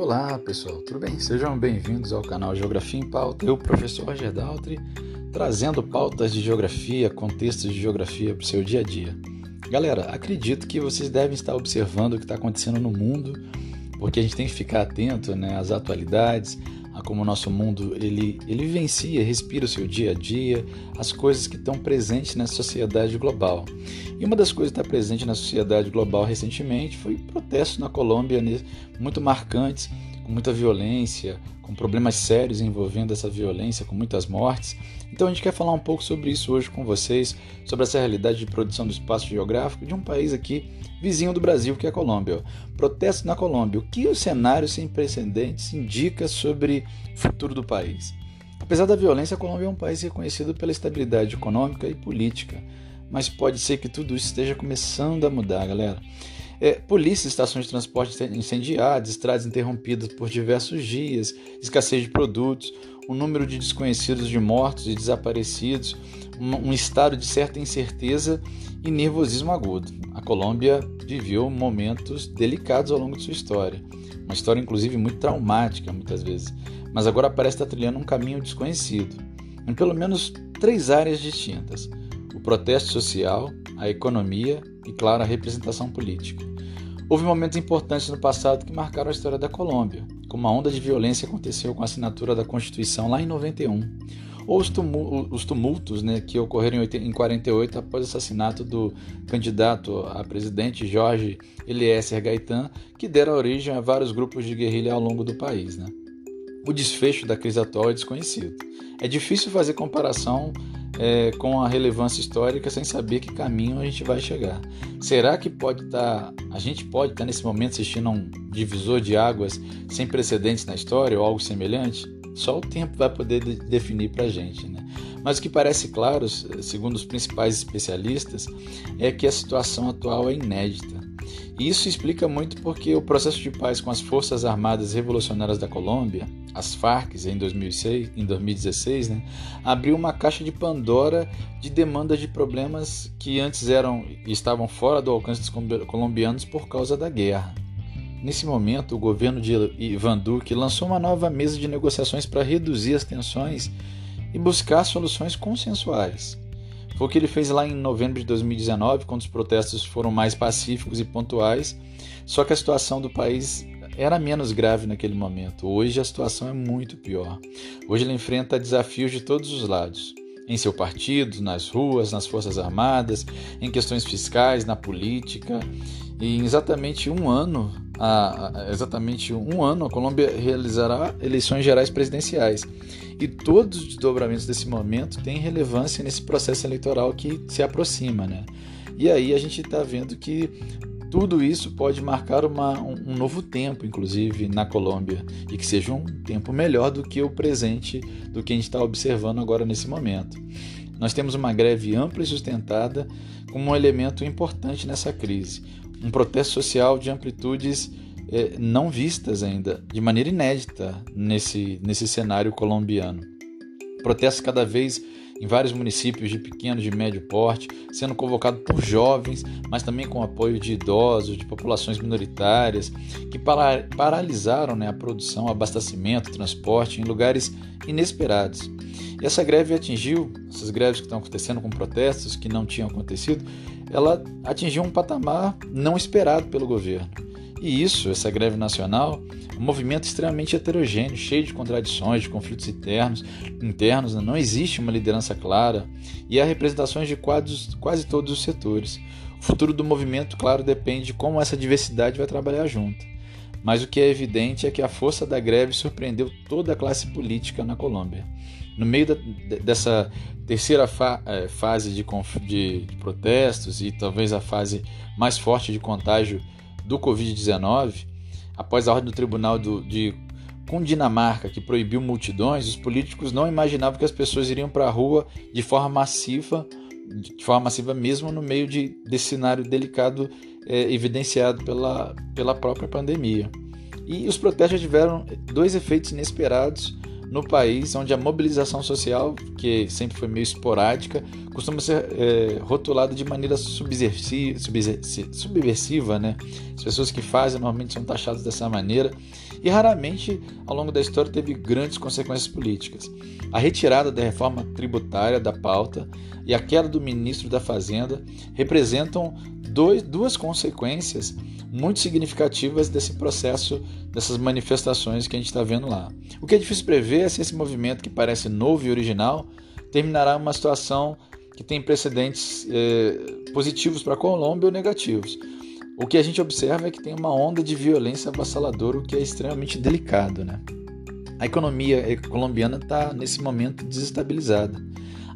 Olá pessoal, tudo bem? Sejam bem-vindos ao canal Geografia em Pauta. Eu, professor Roger Daltri, trazendo pautas de geografia, contextos de geografia para o seu dia a dia. Galera, acredito que vocês devem estar observando o que está acontecendo no mundo, porque a gente tem que ficar atento né, às atualidades, a como o nosso mundo ele, ele vivencia, respira o seu dia a dia, as coisas que estão presentes na sociedade global. E uma das coisas que está presente na sociedade global recentemente foi protestos na Colômbia muito marcantes, com muita violência, com problemas sérios envolvendo essa violência, com muitas mortes. Então a gente quer falar um pouco sobre isso hoje com vocês, sobre essa realidade de produção do espaço geográfico de um país aqui vizinho do Brasil, que é a Colômbia. Protestos na Colômbia. O que o cenário sem precedentes indica sobre o futuro do país? Apesar da violência, a Colômbia é um país reconhecido pela estabilidade econômica e política, mas pode ser que tudo isso esteja começando a mudar, galera. É, polícia, estações de transporte incendiadas, estradas interrompidas por diversos dias, escassez de produtos, o um número de desconhecidos de mortos e desaparecidos, um, um estado de certa incerteza e nervosismo agudo. A Colômbia viveu momentos delicados ao longo de sua história, uma história inclusive muito traumática muitas vezes, mas agora parece estar trilhando um caminho desconhecido, em pelo menos três áreas distintas: o protesto social, a economia e, claro, a representação política. Houve momentos importantes no passado que marcaram a história da Colômbia, como a onda de violência aconteceu com a assinatura da Constituição lá em 91, ou os tumultos né, que ocorreram em 48 após o assassinato do candidato a presidente Jorge Eliezer Gaetan, que deram origem a vários grupos de guerrilha ao longo do país. Né? O desfecho da crise atual é desconhecido. É difícil fazer comparação é, com a relevância histórica sem saber que caminho a gente vai chegar. Será que pode estar, tá, a gente pode estar tá nesse momento assistindo a um divisor de águas sem precedentes na história ou algo semelhante? Só o tempo vai poder definir para a gente, né? Mas o que parece claro, segundo os principais especialistas, é que a situação atual é inédita. Isso explica muito porque o processo de paz com as Forças Armadas Revolucionárias da Colômbia, as FARC, em, 2006, em 2016, né, abriu uma caixa de Pandora de demandas de problemas que antes eram estavam fora do alcance dos colombianos por causa da guerra. Nesse momento, o governo de Ivan Duque lançou uma nova mesa de negociações para reduzir as tensões e buscar soluções consensuais. Foi o que ele fez lá em novembro de 2019, quando os protestos foram mais pacíficos e pontuais, só que a situação do país era menos grave naquele momento. Hoje a situação é muito pior. Hoje ele enfrenta desafios de todos os lados em seu partido, nas ruas, nas Forças Armadas, em questões fiscais, na política. E em exatamente um ano, a, exatamente um ano, a Colômbia realizará eleições gerais presidenciais. E todos os desdobramentos desse momento têm relevância nesse processo eleitoral que se aproxima. Né? E aí a gente está vendo que tudo isso pode marcar uma, um, novo tempo, inclusive, na Colômbia, e que seja um tempo melhor do que o presente, do que a gente está observando agora nesse momento. Nós temos uma greve ampla e sustentada como um elemento importante nessa crise, um protesto social de amplitudes eh, não vistas ainda, de maneira inédita nesse, nesse cenário colombiano. Protestos cada vez em vários municípios de pequeno e médio porte, sendo convocado por jovens, mas também com apoio de idosos, de populações minoritárias, que paralisaram né, a produção, abastecimento, transporte em lugares inesperados. E essa greve atingiu, essas greves que estão acontecendo com protestos que não tinham acontecido, ela atingiu um patamar não esperado pelo governo. E isso, essa greve nacional, é um movimento extremamente heterogêneo, cheio de contradições, de conflitos internos, internos né? não existe uma liderança clara e há representações de quadros, quase todos os setores. O futuro do movimento, claro, depende de como essa diversidade vai trabalhar junto. Mas o que é evidente é que a força da greve surpreendeu toda a classe política na Colômbia. No meio da, dessa terceira fa é, fase de, de, de protestos e talvez a fase mais forte de contágio do Covid-19, após a ordem do Tribunal do, de Cundinamarca, que proibiu multidões, os políticos não imaginavam que as pessoas iriam para a rua de forma massiva, de forma massiva mesmo no meio de, desse cenário delicado é, evidenciado pela, pela própria pandemia. E os protestos tiveram dois efeitos inesperados no país onde a mobilização social, que sempre foi meio esporádica, costuma ser é, rotulada de maneira subversiva, né? As pessoas que fazem normalmente são taxadas dessa maneira e raramente ao longo da história teve grandes consequências políticas. A retirada da reforma tributária da pauta e a queda do ministro da Fazenda representam dois, duas consequências muito significativas desse processo, dessas manifestações que a gente está vendo lá. O que é difícil prever é se esse movimento, que parece novo e original, terminará uma situação que tem precedentes eh, positivos para a Colômbia ou negativos. O que a gente observa é que tem uma onda de violência avassaladora, o que é extremamente delicado. Né? A economia colombiana está, nesse momento, desestabilizada.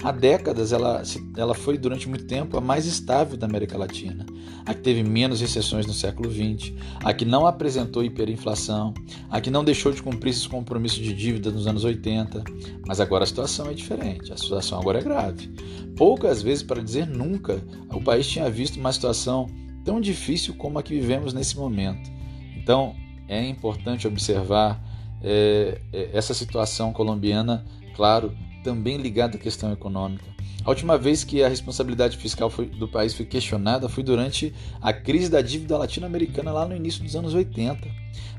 Há décadas, ela, ela foi durante muito tempo a mais estável da América Latina. A que teve menos recessões no século XX, a que não apresentou hiperinflação, a que não deixou de cumprir esses compromissos de dívida nos anos 80. Mas agora a situação é diferente, a situação agora é grave. Poucas vezes, para dizer nunca, o país tinha visto uma situação tão difícil como a que vivemos nesse momento. Então, é importante observar é, essa situação colombiana, claro, também ligado à questão econômica. A última vez que a responsabilidade fiscal foi, do país foi questionada foi durante a crise da dívida latino-americana lá no início dos anos 80.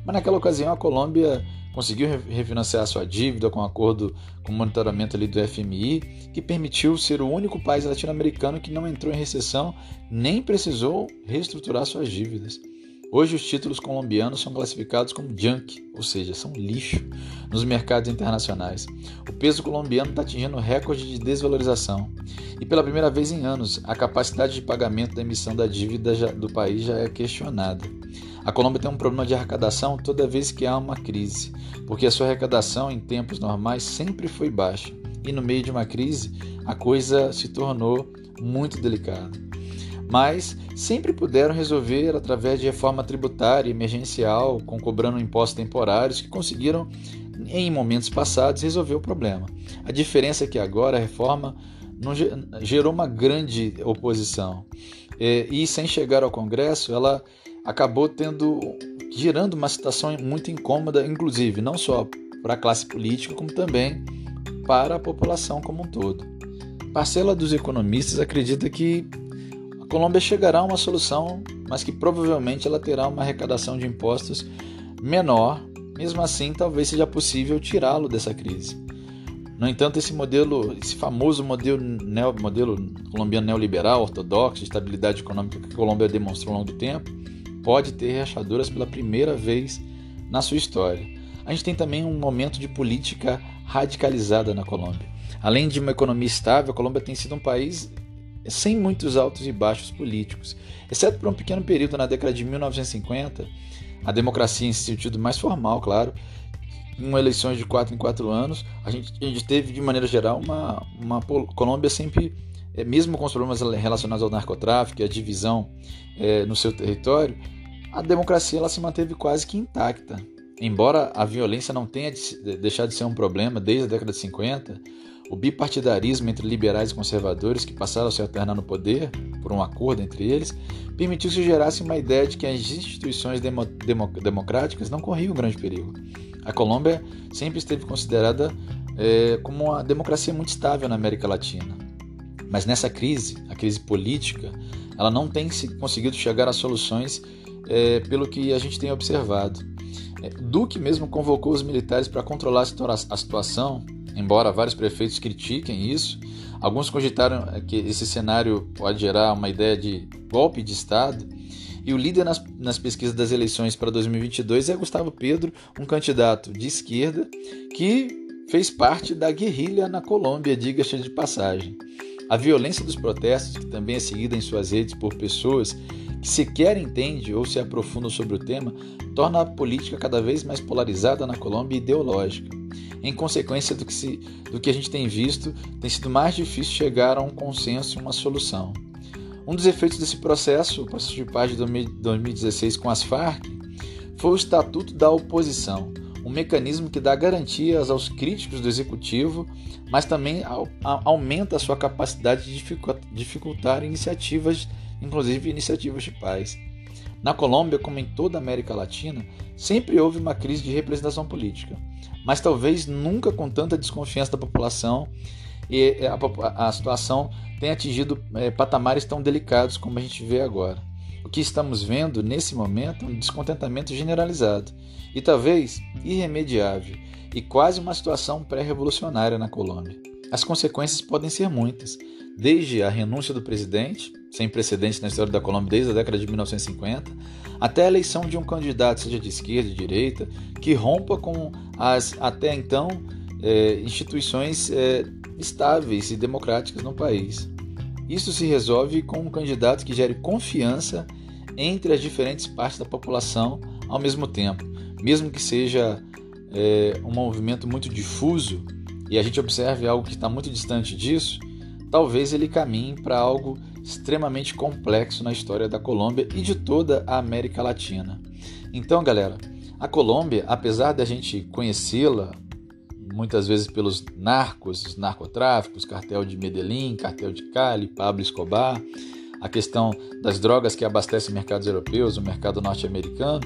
Mas naquela ocasião a Colômbia conseguiu refinanciar sua dívida com um acordo com o monitoramento ali do FMI, que permitiu ser o único país latino-americano que não entrou em recessão nem precisou reestruturar suas dívidas. Hoje, os títulos colombianos são classificados como junk, ou seja, são lixo, nos mercados internacionais. O peso colombiano está atingindo recorde de desvalorização. E pela primeira vez em anos, a capacidade de pagamento da emissão da dívida do país já é questionada. A Colômbia tem um problema de arrecadação toda vez que há uma crise, porque a sua arrecadação em tempos normais sempre foi baixa. E no meio de uma crise, a coisa se tornou muito delicada mas sempre puderam resolver através de reforma tributária emergencial, com cobrando impostos temporários, que conseguiram, em momentos passados, resolver o problema. A diferença é que agora a reforma gerou uma grande oposição é, e, sem chegar ao Congresso, ela acabou tendo gerando uma situação muito incômoda, inclusive não só para a classe política, como também para a população como um todo. Parcela dos economistas acredita que a Colômbia chegará a uma solução, mas que provavelmente ela terá uma arrecadação de impostos menor. Mesmo assim, talvez seja possível tirá-lo dessa crise. No entanto, esse modelo, esse famoso modelo, neo, modelo colombiano neoliberal, ortodoxo, de estabilidade econômica que a Colômbia demonstrou ao longo do tempo, pode ter rachaduras pela primeira vez na sua história. A gente tem também um momento de política radicalizada na Colômbia. Além de uma economia estável, a Colômbia tem sido um país sem muitos altos e baixos políticos, exceto por um pequeno período na década de 1950, a democracia em sentido mais formal, claro, com eleições de quatro em quatro anos, a gente, a gente teve de maneira geral uma, uma Colômbia sempre, é, mesmo com os problemas relacionados ao narcotráfico e a divisão é, no seu território, a democracia ela se manteve quase que intacta. Embora a violência não tenha deixado de ser um problema desde a década de 50, o bipartidarismo entre liberais e conservadores, que passaram a se alternar no poder, por um acordo entre eles, permitiu que se gerasse uma ideia de que as instituições demo, demo, democráticas não corriam grande perigo. A Colômbia sempre esteve considerada é, como uma democracia muito estável na América Latina. Mas nessa crise, a crise política, ela não tem conseguido chegar a soluções é, pelo que a gente tem observado. É, Duque mesmo convocou os militares para controlar a situação embora vários prefeitos critiquem isso, alguns cogitaram que esse cenário pode gerar uma ideia de golpe de Estado. E o líder nas, nas pesquisas das eleições para 2022 é Gustavo Pedro, um candidato de esquerda que fez parte da guerrilha na Colômbia, diga-se de passagem. A violência dos protestos, que também é seguida em suas redes por pessoas sequer entendem ou se aprofundam sobre o tema, torna a política cada vez mais polarizada na Colômbia e ideológica. Em consequência do que, se, do que a gente tem visto, tem sido mais difícil chegar a um consenso e uma solução. Um dos efeitos desse processo, o processo de paz de 2016 com as Farc, foi o Estatuto da Oposição, um mecanismo que dá garantias aos críticos do executivo, mas também aumenta a sua capacidade de dificultar iniciativas, inclusive iniciativas de paz. Na Colômbia, como em toda a América Latina, sempre houve uma crise de representação política. mas talvez nunca com tanta desconfiança da população e a, a situação tenha atingido é, patamares tão delicados como a gente vê agora. O que estamos vendo nesse momento é um descontentamento generalizado e talvez irremediável e quase uma situação pré-revolucionária na Colômbia. As consequências podem ser muitas, desde a renúncia do presidente, sem precedentes na história da Colômbia desde a década de 1950, até a eleição de um candidato, seja de esquerda, de direita, que rompa com as até então é, instituições é, estáveis e democráticas no país. Isso se resolve com um candidato que gere confiança entre as diferentes partes da população ao mesmo tempo, mesmo que seja é, um movimento muito difuso e a gente observe algo que está muito distante disso, talvez ele caminhe para algo extremamente complexo na história da Colômbia e de toda a América Latina. Então, galera, a Colômbia, apesar da gente conhecê-la muitas vezes pelos narcos, narcotráficos, cartel de Medellín, cartel de Cali, Pablo Escobar, a questão das drogas que abastecem mercados europeus, o mercado norte-americano,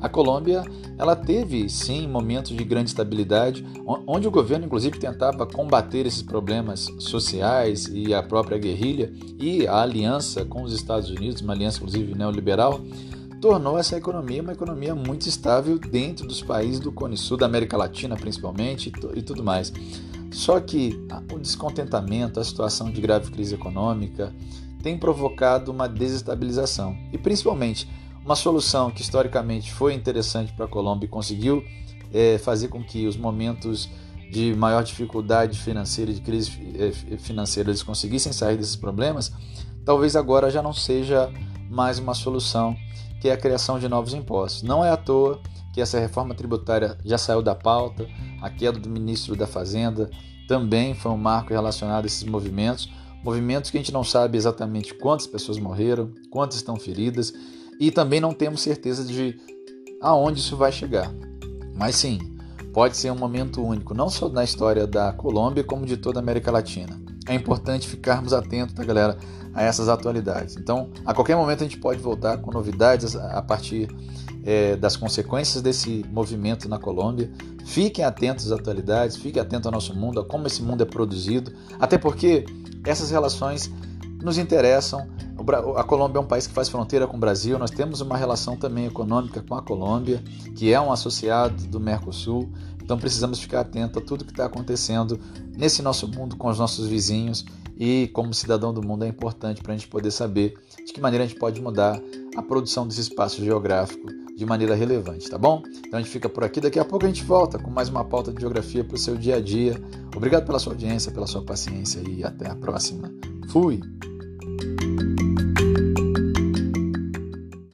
a Colômbia ela teve sim momentos de grande estabilidade, onde o governo inclusive tentava combater esses problemas sociais e a própria guerrilha e a aliança com os Estados Unidos, uma aliança inclusive neoliberal, tornou essa economia uma economia muito estável dentro dos países do Cone Sul, da América Latina principalmente e tudo mais. Só que o descontentamento, a situação de grave crise econômica tem provocado uma desestabilização e principalmente uma solução que historicamente foi interessante para a Colômbia e conseguiu é, fazer com que os momentos de maior dificuldade financeira, de crise é, financeira, eles conseguissem sair desses problemas, talvez agora já não seja mais uma solução que é a criação de novos impostos. Não é à toa que essa reforma tributária já saiu da pauta, a queda do ministro da Fazenda também foi um marco relacionado a esses movimentos, movimentos que a gente não sabe exatamente quantas pessoas morreram, quantas estão feridas e também não temos certeza de aonde isso vai chegar. Mas sim, pode ser um momento único, não só na história da Colômbia, como de toda a América Latina é importante ficarmos atentos, tá, galera, a essas atualidades. Então, a qualquer momento a gente pode voltar com novidades a partir é, das consequências desse movimento na Colômbia. Fiquem atentos às atualidades, fiquem atentos ao nosso mundo, a como esse mundo é produzido, até porque essas relações nos interessam. A Colômbia é um país que faz fronteira com o Brasil, nós temos uma relação também econômica com a Colômbia, que é um associado do Mercosul. Então precisamos ficar atento a tudo que está acontecendo nesse nosso mundo com os nossos vizinhos e como cidadão do mundo é importante para a gente poder saber de que maneira a gente pode mudar a produção desse espaço geográfico de maneira relevante, tá bom? Então a gente fica por aqui, daqui a pouco a gente volta com mais uma pauta de geografia para o seu dia a dia. Obrigado pela sua audiência, pela sua paciência e até a próxima. Fui!